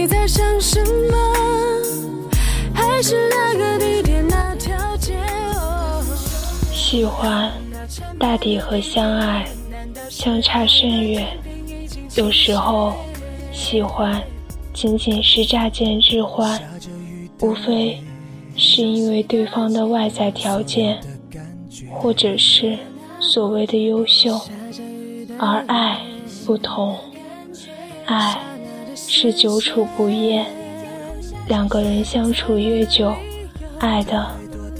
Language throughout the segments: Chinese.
你在想什么？还是那个地点那条街？喜欢，大抵和相爱相差甚远。有时候，喜欢仅仅是乍见之欢，无非是因为对方的外在条件，或者是所谓的优秀。而爱不同，爱是久处不厌，两个人相处越久，爱的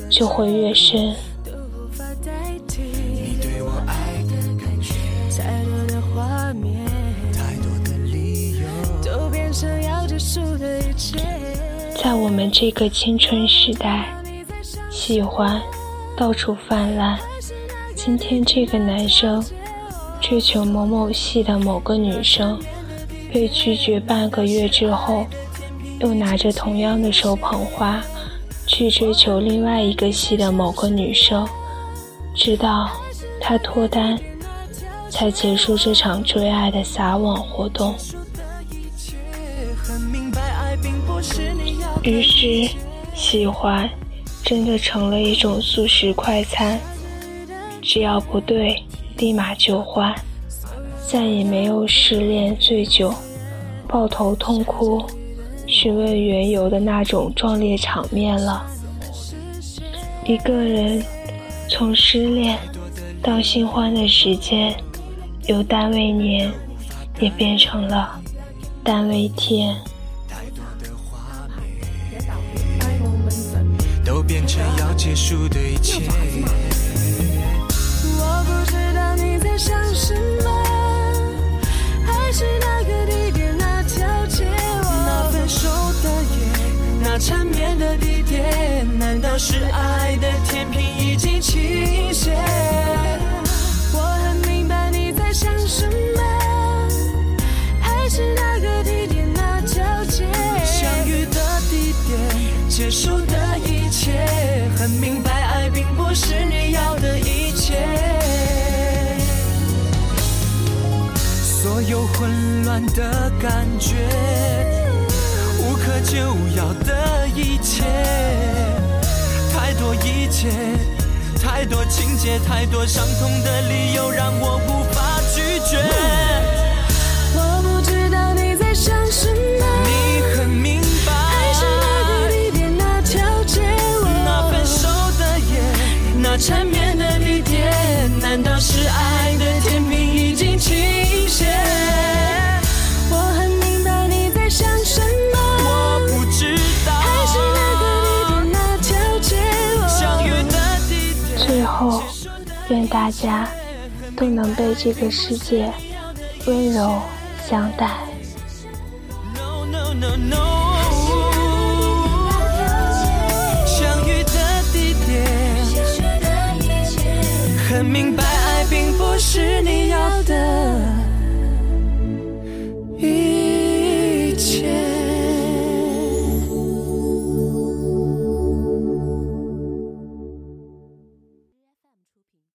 就会越深。在我们这个青春时代，喜欢到处泛滥。今天这个男生。追求某某系的某个女生，被拒绝半个月之后，又拿着同样的手捧花去追求另外一个系的某个女生，直到他脱单，才结束这场追爱的撒网活动。于是，喜欢真的成了一种速食快餐，只要不对。立马就换，再也没有失恋醉酒、抱头痛哭、询问缘由的那种壮烈场面了。一个人从失恋到新欢的时间，由单位年也变成了单位天。都变成要结束的一切。点，难道是爱的天平已经倾斜？我很明白你在想什么。还是那个地点那条街？相遇的地点，结束的一切，很明白爱并不是你要的一切。所有混乱的感觉，无可救药的一切，多一切，太多情节，太多伤痛的理由，让我无法拒绝。我不知道你在想什么，你很明白。爱是那个地点，那条街，那分手的夜，那缠绵的地点，难道是爱后愿大家都能被这个世界温柔相待。No, no, no,